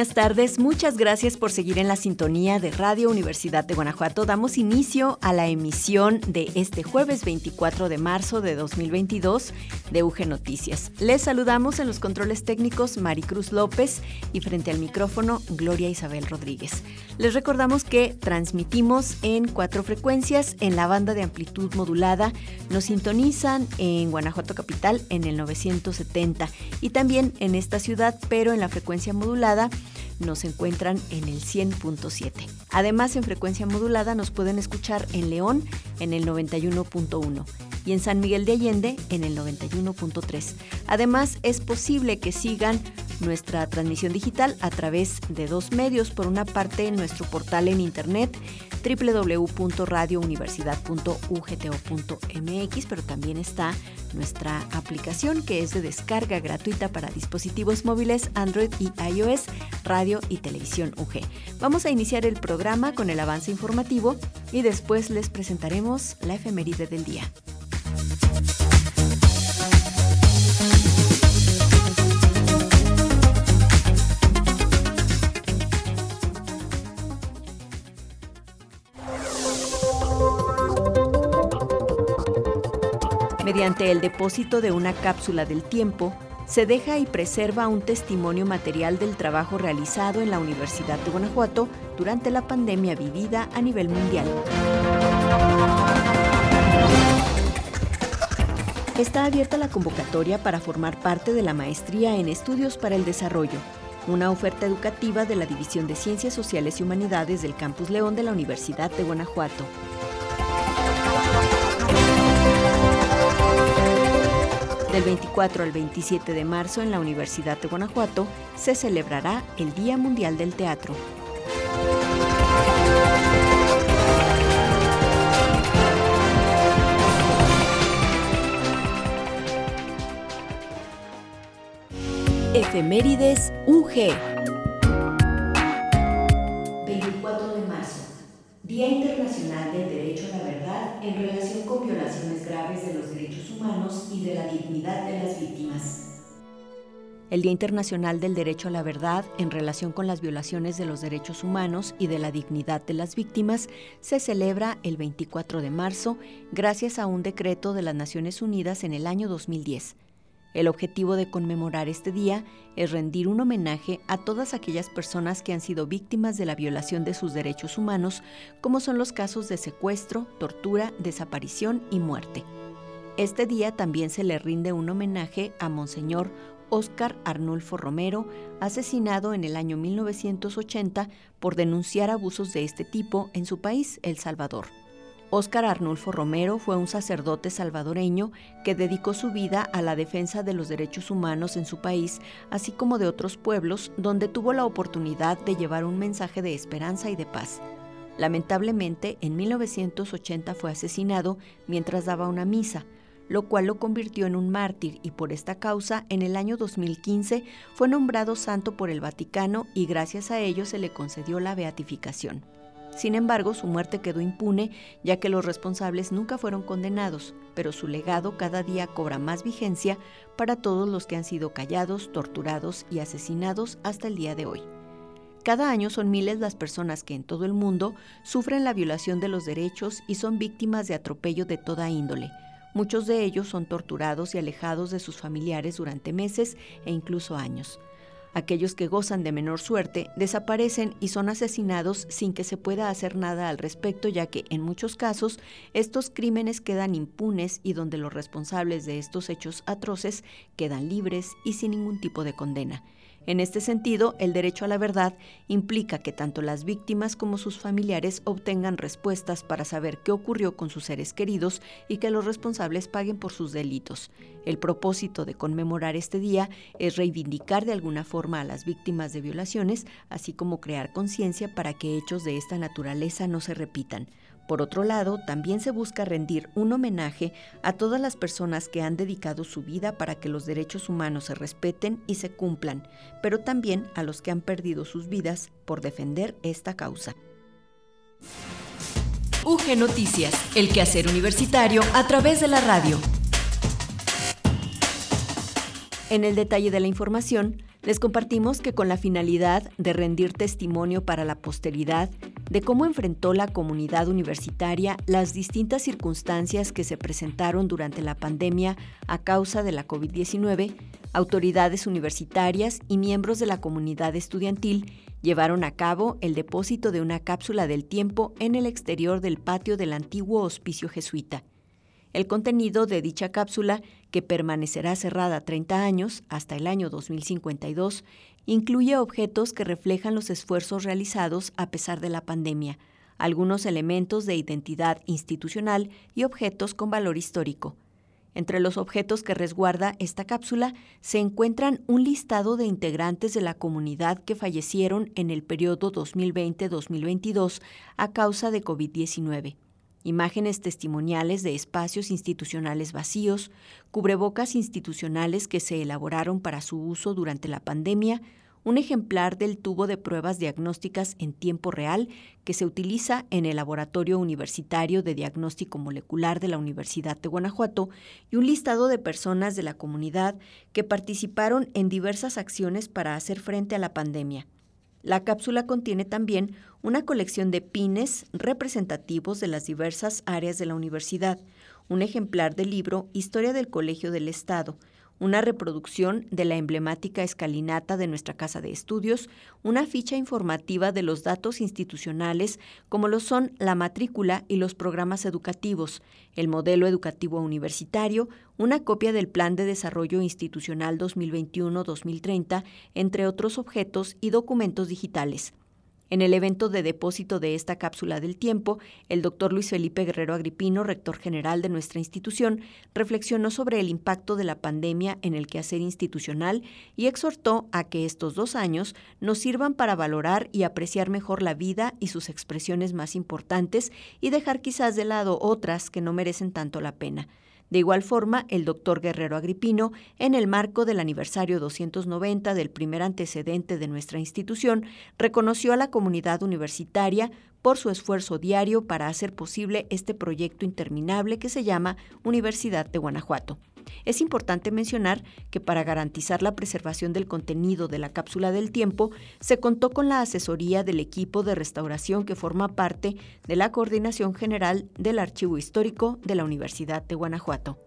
Buenas tardes. Muchas gracias por seguir en la sintonía de Radio Universidad de Guanajuato. Damos inicio a la emisión de este jueves 24 de marzo de 2022 de UG Noticias. Les saludamos en los controles técnicos Maricruz López y frente al micrófono Gloria Isabel Rodríguez. Les recordamos que transmitimos en cuatro frecuencias en la banda de amplitud modulada. Nos sintonizan en Guanajuato Capital en el 970 y también en esta ciudad, pero en la frecuencia modulada nos encuentran en el 100.7. Además, en frecuencia modulada nos pueden escuchar en León en el 91.1 y en San Miguel de Allende en el 91.3. Además, es posible que sigan nuestra transmisión digital a través de dos medios. Por una parte, nuestro portal en internet www.radiouniversidad.ugto.mx, pero también está nuestra aplicación que es de descarga gratuita para dispositivos móviles Android y iOS, radio y televisión UG. Vamos a iniciar el programa con el avance informativo y después les presentaremos la efeméride del día. Mediante el depósito de una cápsula del tiempo, se deja y preserva un testimonio material del trabajo realizado en la Universidad de Guanajuato durante la pandemia vivida a nivel mundial. Está abierta la convocatoria para formar parte de la Maestría en Estudios para el Desarrollo, una oferta educativa de la División de Ciencias Sociales y Humanidades del Campus León de la Universidad de Guanajuato. Del 24 al 27 de marzo en la Universidad de Guanajuato se celebrará el Día Mundial del Teatro. Efemérides UG. El Día Internacional del Derecho a la Verdad en relación con las violaciones de los derechos humanos y de la dignidad de las víctimas se celebra el 24 de marzo gracias a un decreto de las Naciones Unidas en el año 2010 el objetivo de conmemorar este día es rendir un homenaje a todas aquellas personas que han sido víctimas de la violación de sus derechos humanos, como son los casos de secuestro, tortura, desaparición y muerte. Este día también se le rinde un homenaje a Monseñor Óscar Arnulfo Romero, asesinado en el año 1980 por denunciar abusos de este tipo en su país, El Salvador. Óscar Arnulfo Romero fue un sacerdote salvadoreño que dedicó su vida a la defensa de los derechos humanos en su país, así como de otros pueblos, donde tuvo la oportunidad de llevar un mensaje de esperanza y de paz. Lamentablemente, en 1980 fue asesinado mientras daba una misa, lo cual lo convirtió en un mártir y por esta causa, en el año 2015 fue nombrado santo por el Vaticano y gracias a ello se le concedió la beatificación. Sin embargo, su muerte quedó impune ya que los responsables nunca fueron condenados, pero su legado cada día cobra más vigencia para todos los que han sido callados, torturados y asesinados hasta el día de hoy. Cada año son miles las personas que en todo el mundo sufren la violación de los derechos y son víctimas de atropello de toda índole. Muchos de ellos son torturados y alejados de sus familiares durante meses e incluso años. Aquellos que gozan de menor suerte desaparecen y son asesinados sin que se pueda hacer nada al respecto, ya que en muchos casos estos crímenes quedan impunes y donde los responsables de estos hechos atroces quedan libres y sin ningún tipo de condena. En este sentido, el derecho a la verdad implica que tanto las víctimas como sus familiares obtengan respuestas para saber qué ocurrió con sus seres queridos y que los responsables paguen por sus delitos. El propósito de conmemorar este día es reivindicar de alguna forma a las víctimas de violaciones, así como crear conciencia para que hechos de esta naturaleza no se repitan. Por otro lado, también se busca rendir un homenaje a todas las personas que han dedicado su vida para que los derechos humanos se respeten y se cumplan, pero también a los que han perdido sus vidas por defender esta causa. UG Noticias, el quehacer universitario a través de la radio. En el detalle de la información, les compartimos que con la finalidad de rendir testimonio para la posteridad de cómo enfrentó la comunidad universitaria las distintas circunstancias que se presentaron durante la pandemia a causa de la COVID-19, autoridades universitarias y miembros de la comunidad estudiantil llevaron a cabo el depósito de una cápsula del tiempo en el exterior del patio del antiguo hospicio jesuita. El contenido de dicha cápsula, que permanecerá cerrada 30 años hasta el año 2052, incluye objetos que reflejan los esfuerzos realizados a pesar de la pandemia, algunos elementos de identidad institucional y objetos con valor histórico. Entre los objetos que resguarda esta cápsula se encuentran un listado de integrantes de la comunidad que fallecieron en el periodo 2020-2022 a causa de COVID-19 imágenes testimoniales de espacios institucionales vacíos, cubrebocas institucionales que se elaboraron para su uso durante la pandemia, un ejemplar del tubo de pruebas diagnósticas en tiempo real que se utiliza en el Laboratorio Universitario de Diagnóstico Molecular de la Universidad de Guanajuato y un listado de personas de la comunidad que participaron en diversas acciones para hacer frente a la pandemia. La cápsula contiene también una colección de pines representativos de las diversas áreas de la universidad, un ejemplar del libro Historia del Colegio del Estado, una reproducción de la emblemática escalinata de nuestra casa de estudios, una ficha informativa de los datos institucionales como lo son la matrícula y los programas educativos, el modelo educativo universitario, una copia del Plan de Desarrollo Institucional 2021-2030, entre otros objetos y documentos digitales. En el evento de depósito de esta cápsula del tiempo, el doctor Luis Felipe Guerrero Agripino, rector general de nuestra institución, reflexionó sobre el impacto de la pandemia en el quehacer institucional y exhortó a que estos dos años nos sirvan para valorar y apreciar mejor la vida y sus expresiones más importantes y dejar quizás de lado otras que no merecen tanto la pena. De igual forma, el doctor Guerrero Agripino, en el marco del aniversario 290 del primer antecedente de nuestra institución, reconoció a la comunidad universitaria por su esfuerzo diario para hacer posible este proyecto interminable que se llama Universidad de Guanajuato. Es importante mencionar que para garantizar la preservación del contenido de la cápsula del tiempo, se contó con la asesoría del equipo de restauración que forma parte de la Coordinación General del Archivo Histórico de la Universidad de Guanajuato.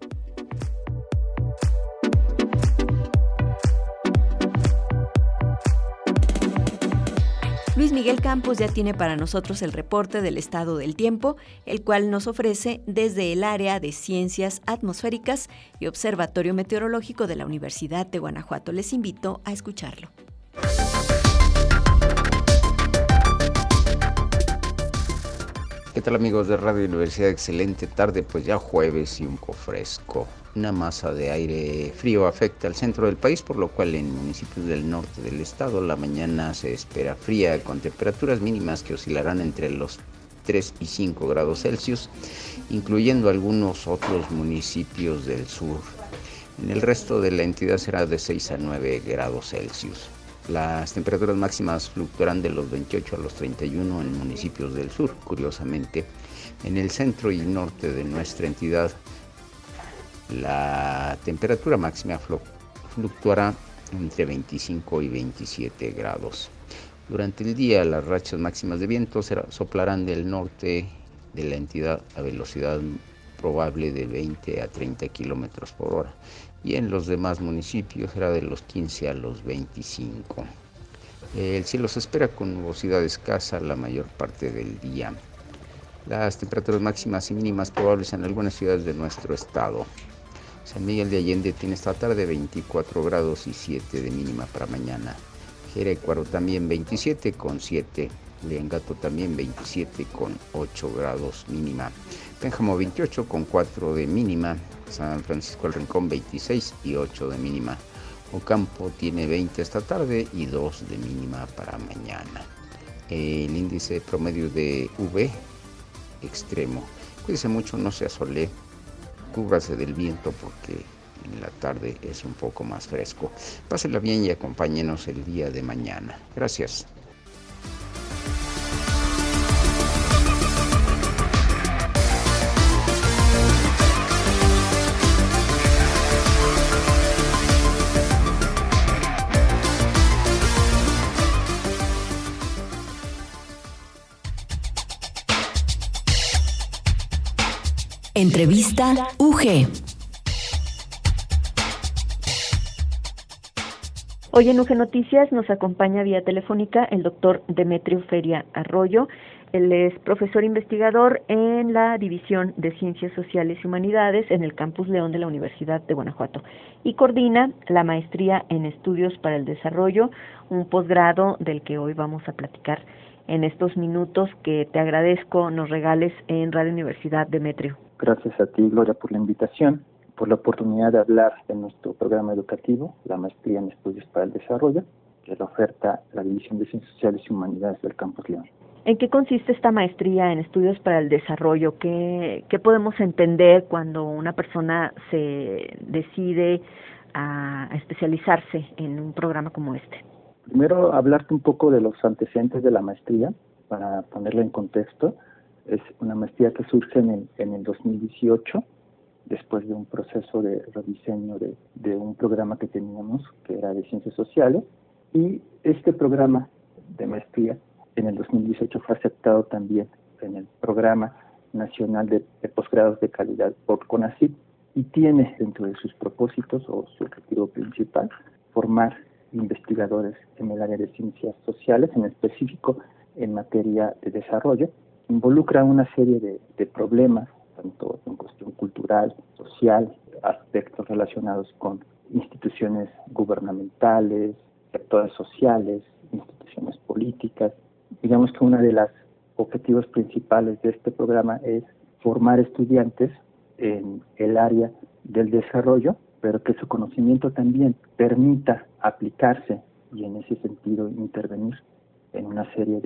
Luis Miguel Campos ya tiene para nosotros el reporte del estado del tiempo, el cual nos ofrece desde el área de ciencias atmosféricas y observatorio meteorológico de la Universidad de Guanajuato. Les invito a escucharlo. ¿Qué tal amigos de Radio Universidad? Excelente tarde, pues ya jueves y un fresco. Una masa de aire frío afecta al centro del país, por lo cual en municipios del norte del estado la mañana se espera fría con temperaturas mínimas que oscilarán entre los 3 y 5 grados Celsius, incluyendo algunos otros municipios del sur. En el resto de la entidad será de 6 a 9 grados Celsius. Las temperaturas máximas fluctuarán de los 28 a los 31 en municipios del sur, curiosamente. En el centro y norte de nuestra entidad la temperatura máxima fluctuará entre 25 y 27 grados. Durante el día las rachas máximas de viento soplarán del norte de la entidad a velocidad probable de 20 a 30 kilómetros por hora y en los demás municipios será de los 15 a los 25. El cielo se espera con nubosidad escasa la mayor parte del día. Las temperaturas máximas y mínimas probables en algunas ciudades de nuestro estado. San Miguel de Allende tiene esta tarde 24 grados y 7 de mínima para mañana. Jerecuaro también 27 con 7. Leangato también 27 con 8 grados mínima. Pénjamo 28 con 4 de mínima. San Francisco del Rincón 26 y 8 de mínima. Ocampo tiene 20 esta tarde y 2 de mínima para mañana. El índice promedio de V extremo. Cuídese mucho, no se asole, cúbrase del viento porque en la tarde es un poco más fresco. Pásela bien y acompáñenos el día de mañana. Gracias. Entrevista UG. Hoy en UG Noticias nos acompaña vía telefónica el doctor Demetrio Feria Arroyo. Él es profesor investigador en la División de Ciencias Sociales y Humanidades en el Campus León de la Universidad de Guanajuato y coordina la maestría en Estudios para el Desarrollo, un posgrado del que hoy vamos a platicar en estos minutos que te agradezco nos regales en Radio Universidad Demetrio. Gracias a ti, Gloria, por la invitación, por la oportunidad de hablar de nuestro programa educativo, la Maestría en Estudios para el Desarrollo, que la oferta la División de Ciencias Sociales y Humanidades del Campus León. ¿En qué consiste esta maestría en estudios para el desarrollo? ¿Qué, qué podemos entender cuando una persona se decide a especializarse en un programa como este? Primero, hablarte un poco de los antecedentes de la maestría, para ponerla en contexto. Es una maestría que surge en el, en el 2018, después de un proceso de rediseño de, un programa que teníamos, que era de ciencias sociales. Y este programa de maestría en el 2018 fue aceptado también en el Programa Nacional de, de Posgrados de Calidad por CONACYT y tiene dentro de sus propósitos o su objetivo principal formar investigadores en el área de ciencias sociales, en específico en materia de desarrollo, involucra una serie de, problemas, tanto en cuestión cultural, social, aspectos relacionados con instituciones gubernamentales, sectores sociales, instituciones políticas. Digamos que uno de los objetivos principales de este programa es formar estudiantes en el área del desarrollo, pero que su conocimiento también permita aplicarse y en ese sentido intervenir en una serie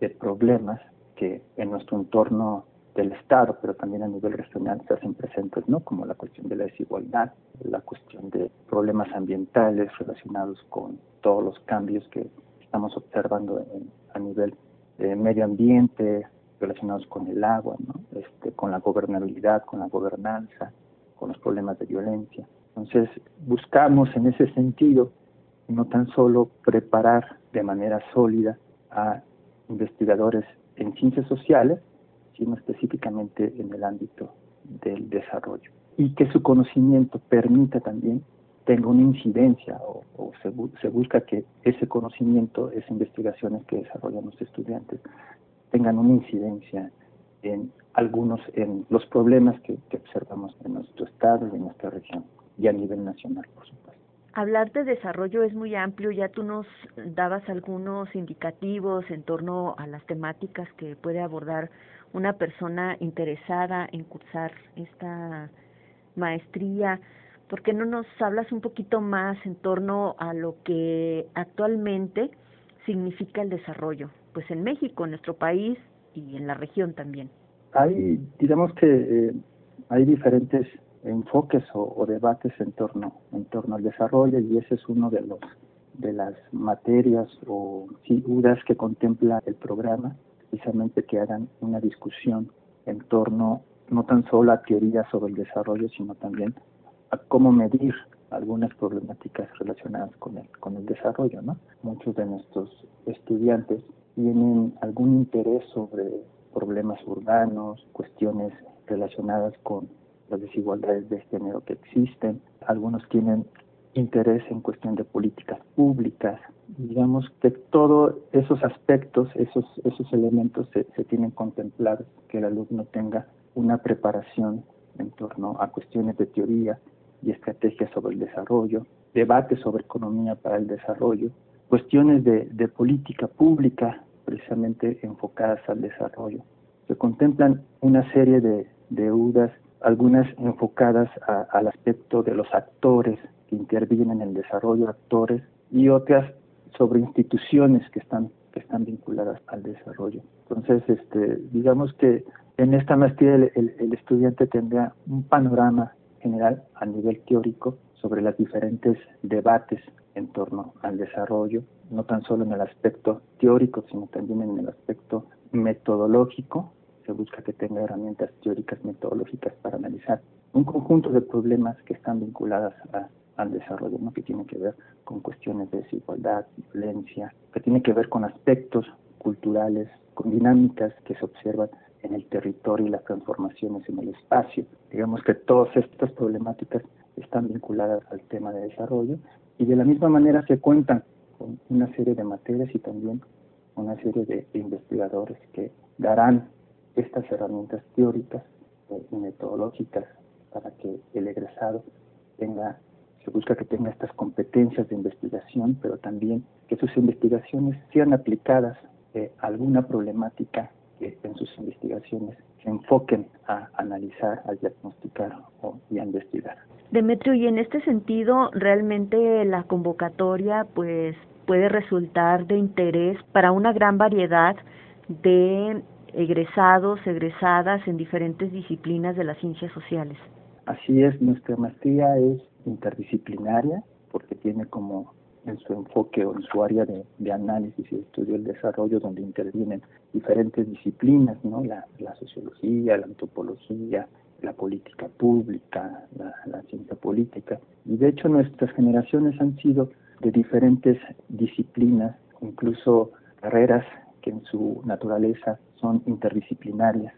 de problemas que en nuestro entorno del Estado, pero también a nivel regional se hacen presentes, ¿no? Como la cuestión de la desigualdad, la cuestión de problemas ambientales relacionados con todos los cambios que estamos observando a nivel de medio ambiente, relacionados con el agua, ¿no? Este, con la gobernabilidad, con la gobernanza, con los problemas de violencia. Entonces, buscamos en ese sentido no tan solo preparar de manera sólida a investigadores en ciencias sociales, sino específicamente en el ámbito del desarrollo. Y que su conocimiento permita también tenga una incidencia o, se, busca que ese conocimiento, esas investigaciones que desarrollan los estudiantes tengan una incidencia en algunos, en los problemas que observamos en nuestro estado y en nuestra región y a nivel nacional, por supuesto. Hablar de desarrollo es muy amplio, ya tú nos dabas algunos indicativos en torno a las temáticas que puede abordar una persona interesada en cursar esta maestría. ¿Por qué no nos hablas un poquito más en torno a lo que actualmente significa el desarrollo? Pues en México, en nuestro país y en la región también. Hay, digamos que eh, hay diferentes enfoques o, debates en torno, en torno al desarrollo y ese es uno de los de las materias o figuras que contempla el programa, precisamente que hagan una discusión en torno no tan solo a teorías sobre el desarrollo, sino también a cómo medir algunas problemáticas relacionadas con el, con el desarrollo. ¿no? Muchos de nuestros estudiantes tienen algún interés sobre problemas urbanos, cuestiones relacionadas con las desigualdades de género que existen. Algunos tienen interés en cuestión de políticas públicas. Digamos que todos esos aspectos, esos, esos elementos se, se tienen contemplados, que el alumno tenga una preparación en torno a cuestiones de teoría y estrategias sobre el desarrollo, debates sobre economía para el desarrollo, cuestiones de, de política pública precisamente enfocadas al desarrollo. Se contemplan una serie de deudas algunas enfocadas al aspecto de los actores que intervienen en el desarrollo, actores, y otras sobre instituciones que están que están vinculadas al desarrollo. Entonces, este, digamos que En esta maestría el, estudiante tendrá un panorama general a nivel teórico sobre los diferentes debates en torno al desarrollo, no tan solo en el aspecto teórico, sino también en el aspecto metodológico. Se busca que tenga herramientas teóricas metodológicas para analizar un conjunto de problemas que están vinculadas al desarrollo, ¿no? que tiene que ver con cuestiones de desigualdad, violencia, que tiene que ver con aspectos culturales, con dinámicas que se observan en el territorio y las transformaciones en el espacio. Digamos que todas estas problemáticas están vinculadas al tema de desarrollo y de la misma manera se cuentan con una serie de materias y también una serie de investigadores que darán estas herramientas teóricas y metodológicas para que el egresado tenga, se busca que tenga estas competencias de investigación, pero también que sus investigaciones sean aplicadas a alguna problemática que en sus investigaciones se enfoquen a analizar, a diagnosticar o, y a investigar. Demetrio, y en este sentido, realmente la convocatoria pues puede resultar de interés para una gran variedad de egresados, egresadas en diferentes disciplinas de las ciencias sociales. Así es, nuestra maestría es interdisciplinaria porque tiene como en su enfoque o en su área de, análisis y estudio del desarrollo donde intervienen diferentes disciplinas, ¿no? La, sociología, la antropología, la política pública, la, la, ciencia política. Y de hecho nuestras generaciones han sido de diferentes disciplinas, incluso carreras que en su naturaleza son interdisciplinarias.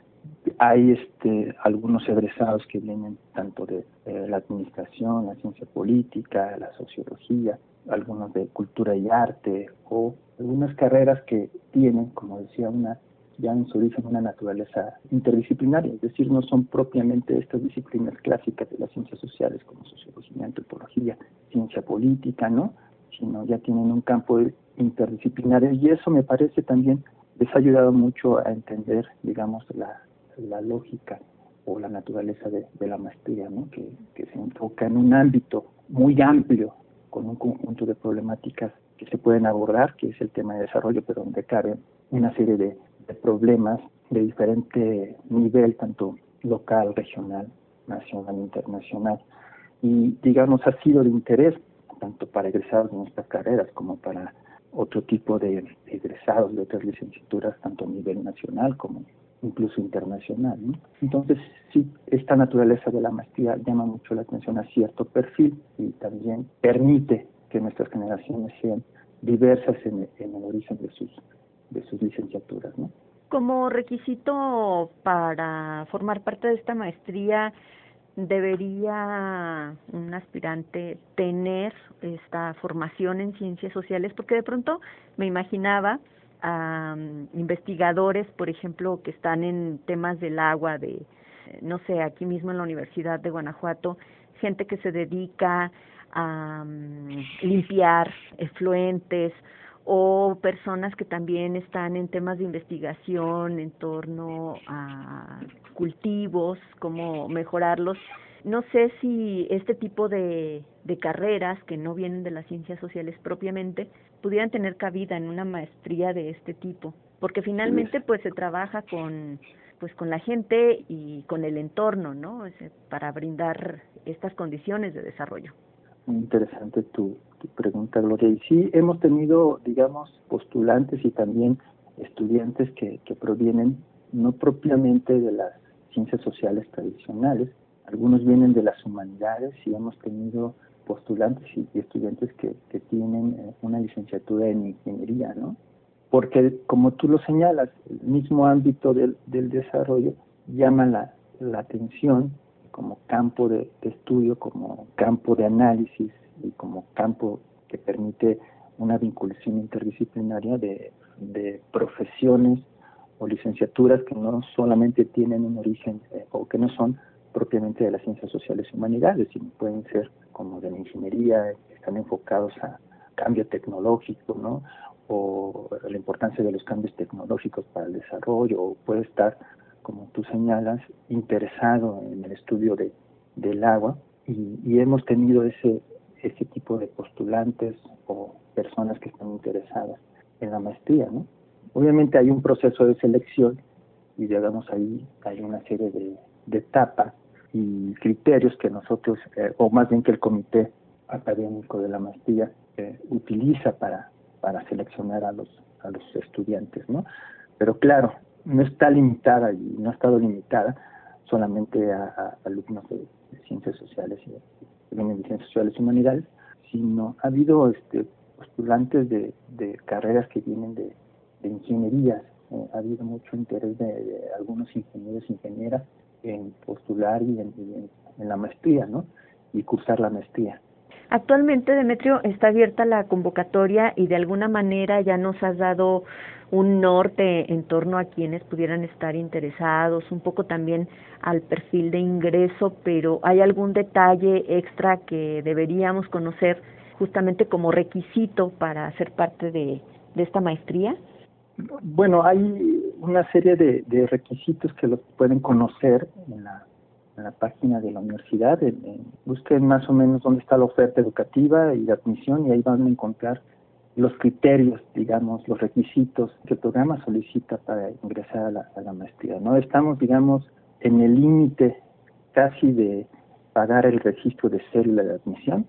Hay este, algunos egresados que vienen tanto de la administración, la ciencia política, la sociología, algunos de cultura y arte o algunas carreras que tienen, como decía, una ya en su origen una naturaleza interdisciplinaria, es decir, no son propiamente estas disciplinas clásicas de las ciencias sociales como sociología, antropología, ciencia política, ¿no? sino ya tienen un campo interdisciplinario. Y eso me parece también les ha ayudado mucho a entender, digamos, la, la lógica o la naturaleza de, la maestría, ¿no? que, se enfoca en un ámbito muy amplio, con un conjunto de problemáticas que se pueden abordar, que es el tema de desarrollo, pero donde caben una serie de, problemas de diferente nivel, tanto local, regional, nacional, internacional. Y, digamos, ha sido de interés tanto para egresados de nuestras carreras como para otro tipo de egresados de otras licenciaturas, tanto a nivel nacional como incluso internacional. ¿no? Entonces, sí, esta naturaleza de la maestría llama mucho la atención a cierto perfil y también permite que nuestras generaciones sean diversas en, en el origen de sus, de sus licenciaturas. ¿no? Como requisito para formar parte de esta maestría, debería un aspirante tener esta formación en ciencias sociales, porque de pronto me imaginaba a investigadores, por ejemplo, que están en temas del agua, de, no sé, aquí mismo en la Universidad de Guanajuato, gente que se dedica a limpiar efluentes o personas que también están en temas de investigación en torno a cultivos, cómo mejorarlos. No sé si este tipo de, carreras que no vienen de las ciencias sociales propiamente pudieran tener cabida en una maestría de este tipo, porque finalmente pues se trabaja con pues con la gente y con el entorno, ¿no? Para brindar estas condiciones de desarrollo. Muy interesante tu, tu pregunta, Gloria. Y sí, hemos tenido, digamos, postulantes y también estudiantes que, que provienen no propiamente de las ciencias sociales tradicionales, algunos vienen de las humanidades y hemos tenido postulantes y, estudiantes que, que tienen eh, una licenciatura en ingeniería, ¿no? Porque como tú lo señalas, el mismo ámbito del, del desarrollo llama la, la atención como campo de, estudio, como campo de análisis y como campo que permite una vinculación interdisciplinaria de, de profesiones o licenciaturas que no solamente tienen un origen eh, o que no son propiamente de las ciencias sociales y humanidades, sino pueden ser como de la ingeniería, están enfocados a cambio tecnológico, ¿no? O la importancia de los cambios tecnológicos para el desarrollo, o puede estar, como tú señalas, interesado en el estudio de, del agua, y, y hemos tenido ese, ese tipo de postulantes o personas que están interesadas en la maestría, ¿no? Obviamente hay un proceso de selección y llegamos ahí, hay una serie de, de etapas y criterios que nosotros, eh, o más bien que el comité académico de la maestría eh, utiliza para, para seleccionar a los, a los estudiantes, ¿no? Pero claro, no está limitada y no ha estado limitada solamente a, alumnos de, ciencias sociales y de, ciencias sociales y humanidades, sino ha habido este, postulantes de, de carreras que vienen de, de ingenierías. Eh, ha habido mucho interés de, algunos ingenieros ingenieras en postular y en, en, la maestría, ¿no? Y cursar la maestría. Actualmente, Demetrio, está abierta la convocatoria y de alguna manera ya nos has dado un norte en torno a quienes pudieran estar interesados, un poco también al perfil de ingreso, pero ¿hay algún detalle extra que deberíamos conocer justamente como requisito para ser parte de, de esta maestría? Bueno, hay una serie de, de requisitos que los pueden conocer en la, página de la universidad. busquen más o menos dónde está la oferta educativa y de admisión y ahí van a encontrar los criterios, digamos, los requisitos que el programa solicita para ingresar a la, a la maestría. No estamos, digamos, en el límite casi de pagar el registro de célula de admisión.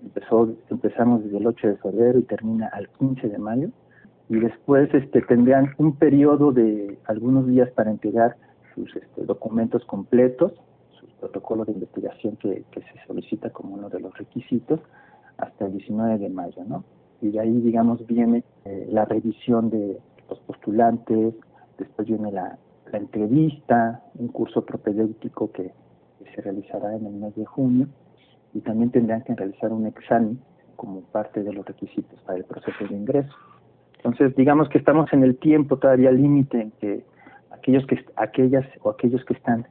Empezó, empezamos desde el 8 de febrero y termina al 15 de mayo. Y después este, tendrían un periodo de algunos días para entregar sus este, documentos completos, sus protocolos de investigación que, que se solicita como uno de los requisitos, hasta el 19 de mayo, ¿no? y de ahí, digamos, viene eh, la revisión de los postulantes, después viene la, entrevista, un curso propedéutico que, se realizará en el mes de junio, y también tendrán que realizar un examen como parte de los requisitos para el proceso de ingreso. Entonces, digamos que estamos en el tiempo todavía límite en que aquellos que aquellas o aquellos que están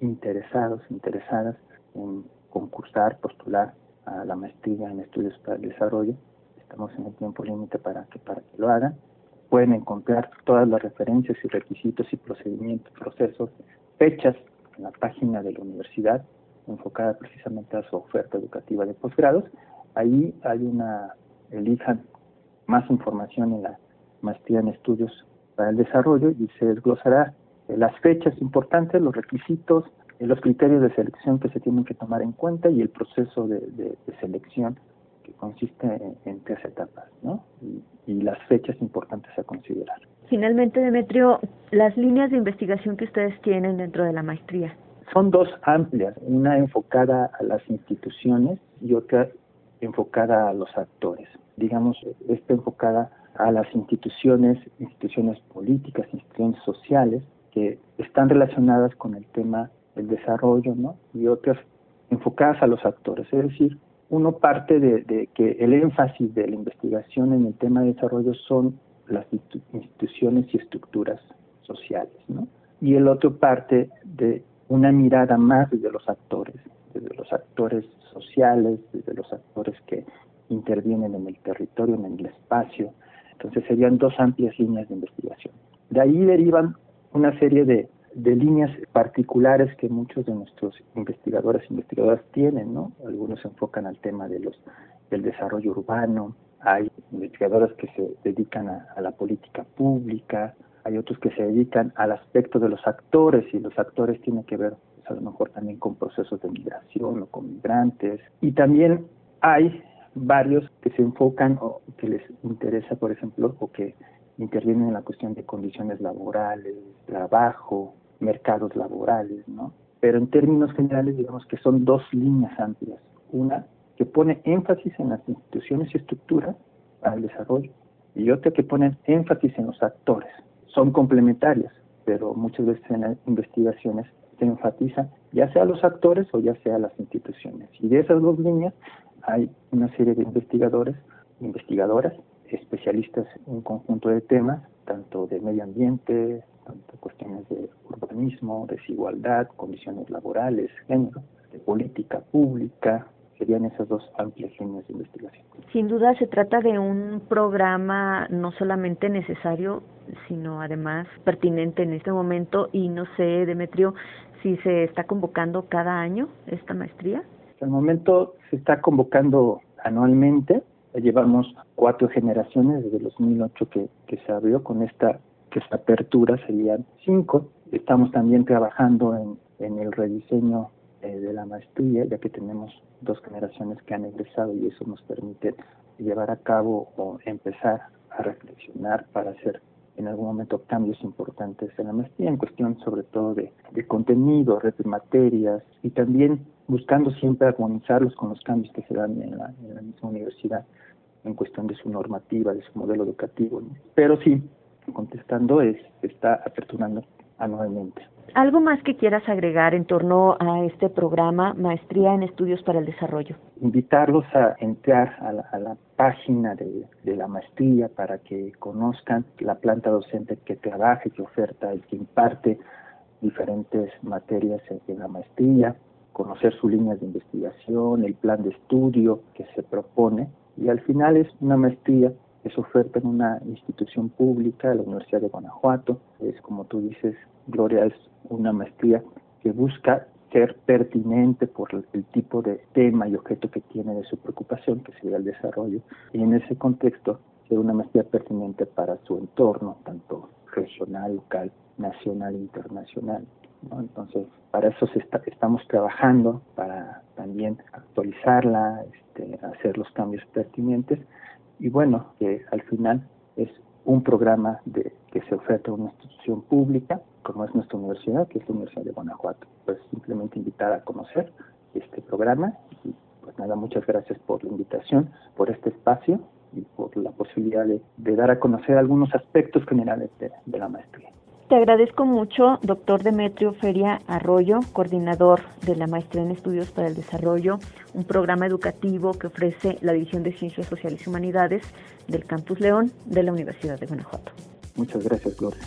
interesados, interesadas en concursar, postular a la maestría en estudios para el desarrollo, estamos en el tiempo límite para que, para que lo hagan. Pueden encontrar todas las referencias y requisitos y procedimientos, procesos, fechas en la página de la universidad enfocada precisamente a su oferta educativa de posgrados. Ahí hay una, elijan más información en la maestría en estudios para el desarrollo y se desglosará las fechas importantes, los requisitos, los criterios de selección que se tienen que tomar en cuenta y el proceso de, de selección consiste en, tres etapas, ¿no? Y, las fechas importantes a considerar. Finalmente, Demetrio, las líneas de investigación que ustedes tienen dentro de la maestría. Son dos amplias, una enfocada a las instituciones y otra enfocada a los actores. Digamos, esta enfocada a las instituciones, instituciones políticas, instituciones sociales, que están relacionadas con el tema del desarrollo, ¿no? Y otras enfocadas a los actores, es decir, uno parte de, que el énfasis de la investigación en el tema de desarrollo son las instituciones y estructuras sociales, ¿no? Y el otro parte de una mirada más desde los actores, desde los actores sociales, desde los actores que intervienen en el territorio, en el espacio. Entonces serían dos amplias líneas de investigación. De ahí derivan una serie de líneas particulares que muchos de nuestros investigadores e investigadoras tienen, ¿no? Algunos se enfocan al tema de los del desarrollo urbano, hay investigadoras que se dedican a, la política pública, hay otros que se dedican al aspecto de los actores y los actores tienen que ver pues, a lo mejor también con procesos de migración o con migrantes y también hay varios que se enfocan o que les interesa, por ejemplo, o que intervienen en la cuestión de condiciones laborales, trabajo, mercados laborales, ¿no? Pero en términos generales, digamos que son dos líneas amplias. Una que pone énfasis en las instituciones y estructuras para el desarrollo y otra que pone énfasis en los actores. Son complementarias, pero muchas veces en las investigaciones se enfatiza ya sea los actores o ya sea las instituciones. Y de esas dos líneas hay una serie de investigadores, investigadoras, especialistas en un conjunto de temas, tanto de medio ambiente, tanto cuestiones de urbanismo, desigualdad, condiciones laborales, género, de política pública, serían esas dos amplias líneas de investigación. Sin duda se trata de un programa no solamente necesario, sino además pertinente en este momento. Y no sé, Demetrio, si se está convocando cada año esta maestría. Hasta el momento se está convocando anualmente, llevamos cuatro generaciones desde 2008 que, que se abrió con esta que esta apertura serían cinco. Estamos también trabajando en, en el rediseño eh, de la maestría, ya que tenemos dos generaciones que han egresado y eso nos permite llevar a cabo o empezar a reflexionar para hacer en algún momento cambios importantes en la maestría, en cuestión sobre todo de, contenido, red de materias y también buscando siempre armonizarlos con los cambios que se dan en la misma universidad en cuestión de su normativa, de su modelo educativo. Pero sí, contestando, es, está aperturando anualmente. ¿Algo más que quieras agregar en torno a este programa Maestría en Estudios para el Desarrollo? Invitarlos a entrar a la, a la página de, la maestría para que conozcan la planta docente que trabaja, que oferta y que imparte diferentes materias en la maestría, conocer sus líneas de investigación, el plan de estudio que se propone y al final es una maestría es oferta en una institución pública, la Universidad de Guanajuato. Es como tú dices, Gloria, es una maestría que busca ser pertinente por el tipo de tema y objeto que tiene de su preocupación, que sería el desarrollo, y en ese contexto ser una maestría pertinente para su entorno, tanto regional, local, nacional e internacional. Entonces, para eso se está, estamos trabajando, para también actualizarla, este, hacer los cambios pertinentes, y bueno, que al final es un programa de, que se oferta a una institución pública, como es nuestra universidad, que es la Universidad de Guanajuato. Pues simplemente invitar a conocer este programa y pues nada, muchas gracias por la invitación, por este espacio y por la posibilidad de, de dar a conocer algunos aspectos generales de, de la maestría. Te agradezco mucho, doctor Demetrio Feria Arroyo, coordinador de la Maestría en Estudios para el Desarrollo, un programa educativo que ofrece la División de Ciencias Sociales y Humanidades del Campus León de la Universidad de Guanajuato. Muchas gracias, Gloria.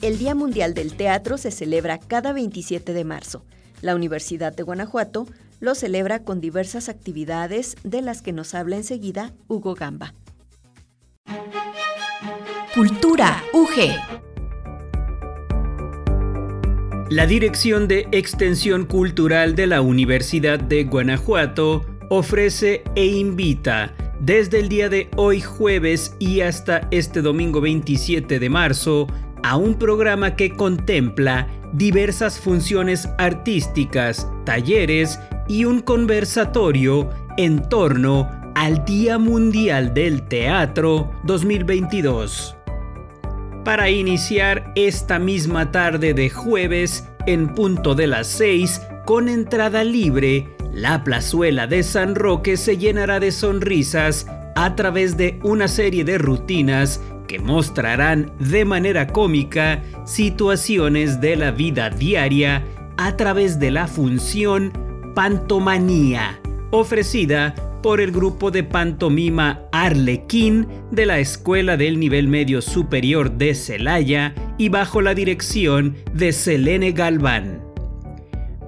El Día Mundial del Teatro se celebra cada 27 de marzo. La Universidad de Guanajuato lo celebra con diversas actividades de las que nos habla enseguida Hugo Gamba. Cultura UG. La Dirección de Extensión Cultural de la Universidad de Guanajuato ofrece e invita desde el día de hoy jueves y hasta este domingo 27 de marzo a un programa que contempla diversas funciones artísticas, talleres y un conversatorio en torno al Día Mundial del Teatro 2022. Para iniciar esta misma tarde de jueves, en punto de las 6, con entrada libre, la plazuela de San Roque se llenará de sonrisas a través de una serie de rutinas que mostrarán de manera cómica situaciones de la vida diaria a través de la función Pantomanía, ofrecida por el grupo de pantomima Arlequín de la Escuela del Nivel Medio Superior de Celaya y bajo la dirección de Selene Galván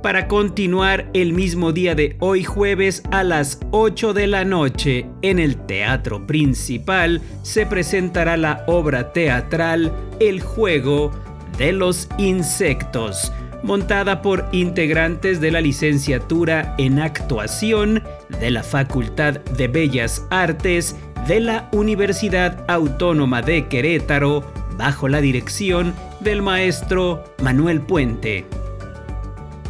para continuar el mismo día de hoy jueves a las 8 de la noche en el Teatro Principal se presentará la obra teatral El juego de los insectos, montada por integrantes de la licenciatura en actuación de la Facultad de Bellas Artes de la Universidad Autónoma de Querétaro bajo la dirección del maestro Manuel Puente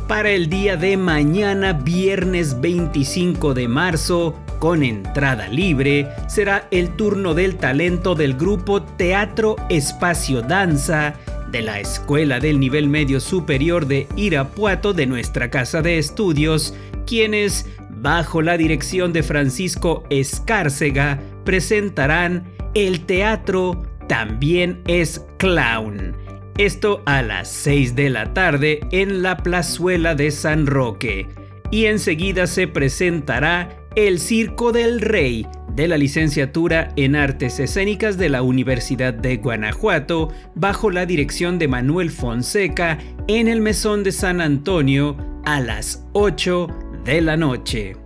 para el día de mañana, viernes 25 de marzo, con entrada libre, será el turno del talento del grupo Teatro Espacio Danza de la Escuela del Nivel Medio Superior de Irapuato de nuestra casa de estudios, quienes, bajo la dirección de Francisco Escárcega, presentarán El teatro también es clown esto a las 6 de la tarde en la plazuela de San Roque. Y enseguida se presentará El Circo del Rey de la licenciatura en Artes Escénicas de la Universidad de Guanajuato bajo la dirección de Manuel Fonseca en el Mesón de San Antonio a las 8 de la noche.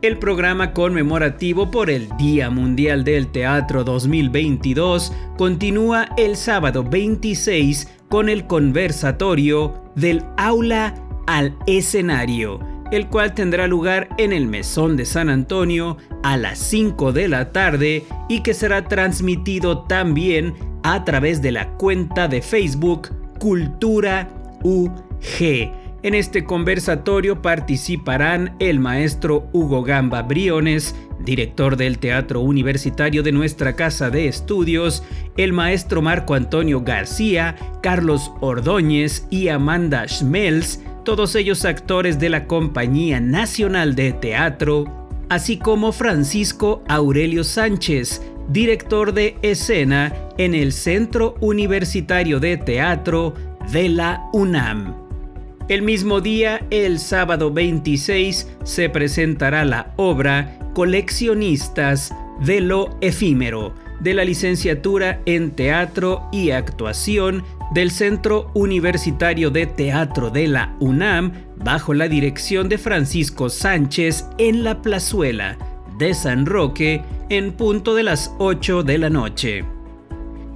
El programa conmemorativo por el Día Mundial del Teatro 2022 continúa el sábado 26 con el conversatorio del aula al escenario, el cual tendrá lugar en el Mesón de San Antonio a las 5 de la tarde y que será transmitido también a través de la cuenta de Facebook Cultura UG. En este conversatorio participarán el maestro Hugo Gamba Briones, director del Teatro Universitario de nuestra Casa de Estudios, el maestro Marco Antonio García, Carlos Ordóñez y Amanda Schmelz, todos ellos actores de la Compañía Nacional de Teatro, así como Francisco Aurelio Sánchez, director de escena en el Centro Universitario de Teatro de la UNAM. El mismo día, el sábado 26, se presentará la obra Coleccionistas de lo Efímero, de la licenciatura en Teatro y Actuación del Centro Universitario de Teatro de la UNAM, bajo la dirección de Francisco Sánchez en la plazuela de San Roque, en punto de las 8 de la noche.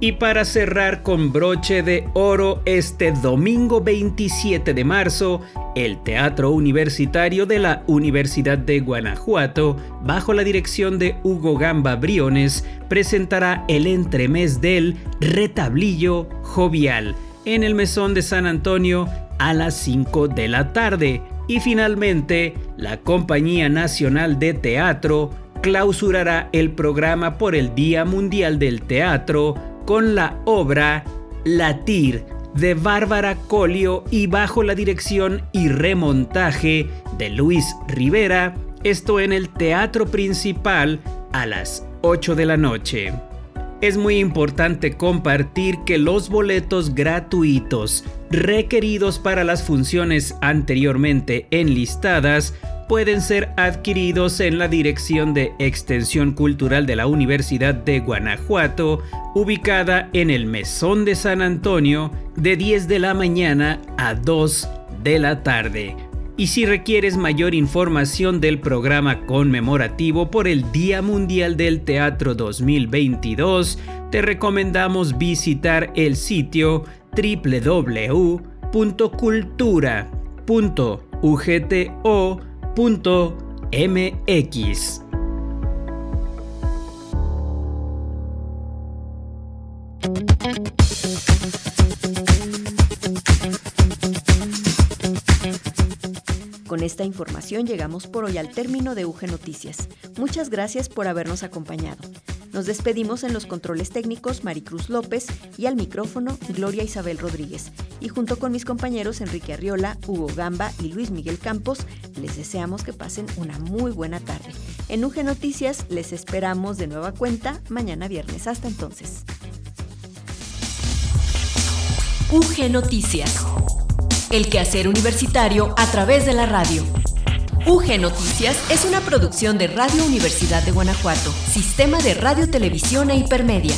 Y para cerrar con broche de oro este domingo 27 de marzo, el Teatro Universitario de la Universidad de Guanajuato, bajo la dirección de Hugo Gamba Briones, presentará el entremés del Retablillo Jovial en el Mesón de San Antonio a las 5 de la tarde. Y finalmente, la Compañía Nacional de Teatro clausurará el programa por el Día Mundial del Teatro con la obra Latir de Bárbara Colio y bajo la dirección y remontaje de Luis Rivera, esto en el Teatro Principal a las 8 de la noche. Es muy importante compartir que los boletos gratuitos requeridos para las funciones anteriormente enlistadas pueden ser adquiridos en la Dirección de Extensión Cultural de la Universidad de Guanajuato, ubicada en el Mesón de San Antonio, de 10 de la mañana a 2 de la tarde. Y si requieres mayor información del programa conmemorativo por el Día Mundial del Teatro 2022, te recomendamos visitar el sitio www.cultura.ugto.com mx Con esta información llegamos por hoy al término de UG Noticias. Muchas gracias por habernos acompañado. Nos despedimos en los controles técnicos Maricruz López y al micrófono Gloria Isabel Rodríguez. Y junto con mis compañeros Enrique Arriola, Hugo Gamba y Luis Miguel Campos, les deseamos que pasen una muy buena tarde. En UG Noticias les esperamos de nueva cuenta mañana viernes. Hasta entonces. UG Noticias. El quehacer universitario a través de la radio. UG Noticias es una producción de Radio Universidad de Guanajuato, Sistema de Radio, Televisión e Hipermedia.